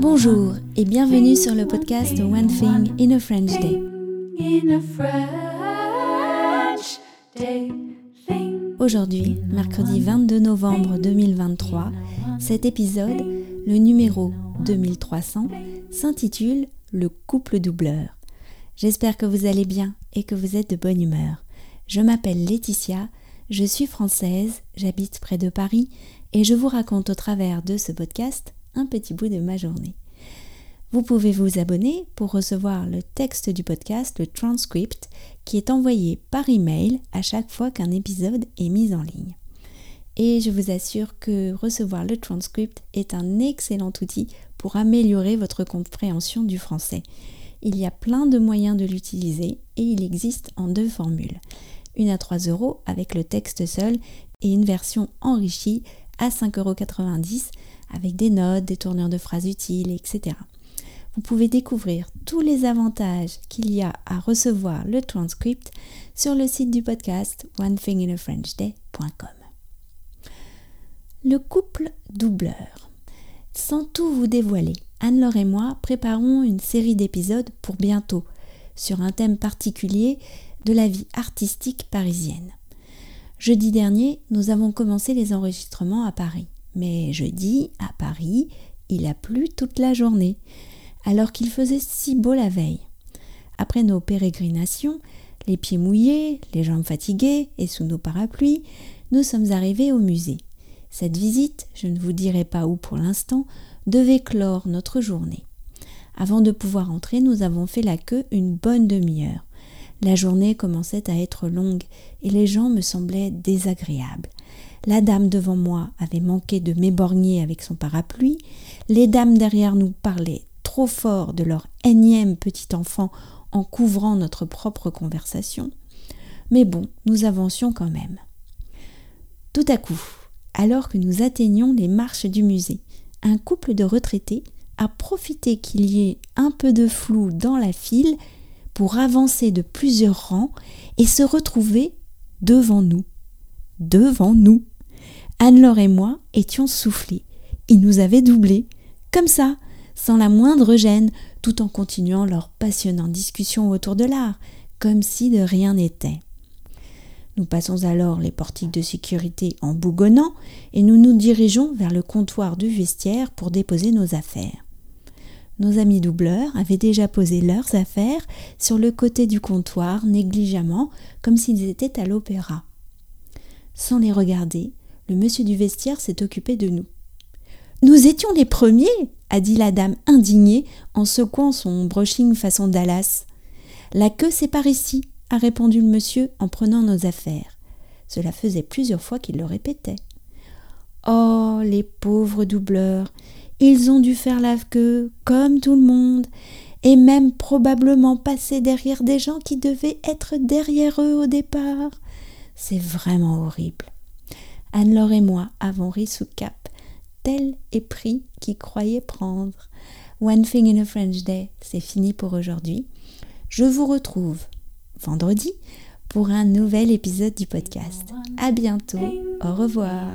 Bonjour et bienvenue sur le podcast One Thing in a French Day. Aujourd'hui, mercredi 22 novembre 2023, cet épisode, le numéro 2300, s'intitule Le couple doubleur. J'espère que vous allez bien et que vous êtes de bonne humeur. Je m'appelle Laetitia, je suis française, j'habite près de Paris et je vous raconte au travers de ce podcast un petit bout de ma journée. Vous pouvez vous abonner pour recevoir le texte du podcast, le transcript, qui est envoyé par email à chaque fois qu'un épisode est mis en ligne. Et je vous assure que recevoir le transcript est un excellent outil pour améliorer votre compréhension du français. Il y a plein de moyens de l'utiliser et il existe en deux formules. Une à 3 euros avec le texte seul et une version enrichie à 5,90 euros avec des notes, des tourneurs de phrases utiles, etc. Vous pouvez découvrir tous les avantages qu'il y a à recevoir le transcript sur le site du podcast onethinginafrenchday.com. Le couple doubleur. Sans tout vous dévoiler, Anne-Laure et moi préparons une série d'épisodes pour bientôt sur un thème particulier de la vie artistique parisienne. Jeudi dernier, nous avons commencé les enregistrements à Paris. Mais jeudi, à Paris, il a plu toute la journée, alors qu'il faisait si beau la veille. Après nos pérégrinations, les pieds mouillés, les jambes fatiguées et sous nos parapluies, nous sommes arrivés au musée. Cette visite, je ne vous dirai pas où pour l'instant, devait clore notre journée. Avant de pouvoir entrer, nous avons fait la queue une bonne demi-heure. La journée commençait à être longue et les gens me semblaient désagréables. La dame devant moi avait manqué de m'éborgner avec son parapluie, les dames derrière nous parlaient trop fort de leur énième petit enfant en couvrant notre propre conversation. Mais bon, nous avancions quand même. Tout à coup, alors que nous atteignions les marches du musée, un couple de retraités a profité qu'il y ait un peu de flou dans la file pour avancer de plusieurs rangs et se retrouver devant nous. Devant nous. Anne-Laure et moi étions soufflés. Ils nous avaient doublés, comme ça, sans la moindre gêne, tout en continuant leur passionnante discussion autour de l'art, comme si de rien n'était. Nous passons alors les portiques de sécurité en bougonnant et nous nous dirigeons vers le comptoir du vestiaire pour déposer nos affaires. Nos amis doubleurs avaient déjà posé leurs affaires sur le côté du comptoir négligemment, comme s'ils étaient à l'opéra. Sans les regarder, le monsieur du vestiaire s'est occupé de nous. Nous étions les premiers, a dit la dame indignée en secouant son brushing façon Dallas. La queue c'est par ici, a répondu le monsieur en prenant nos affaires. Cela faisait plusieurs fois qu'il le répétait. Oh, les pauvres doubleurs, ils ont dû faire la queue comme tout le monde et même probablement passer derrière des gens qui devaient être derrière eux au départ. C'est vraiment horrible. Anne-Laure et moi avons ri sous cap, tel est pris qui croyait prendre. One Thing in a French Day, c'est fini pour aujourd'hui. Je vous retrouve vendredi pour un nouvel épisode du podcast. À bientôt. Au revoir.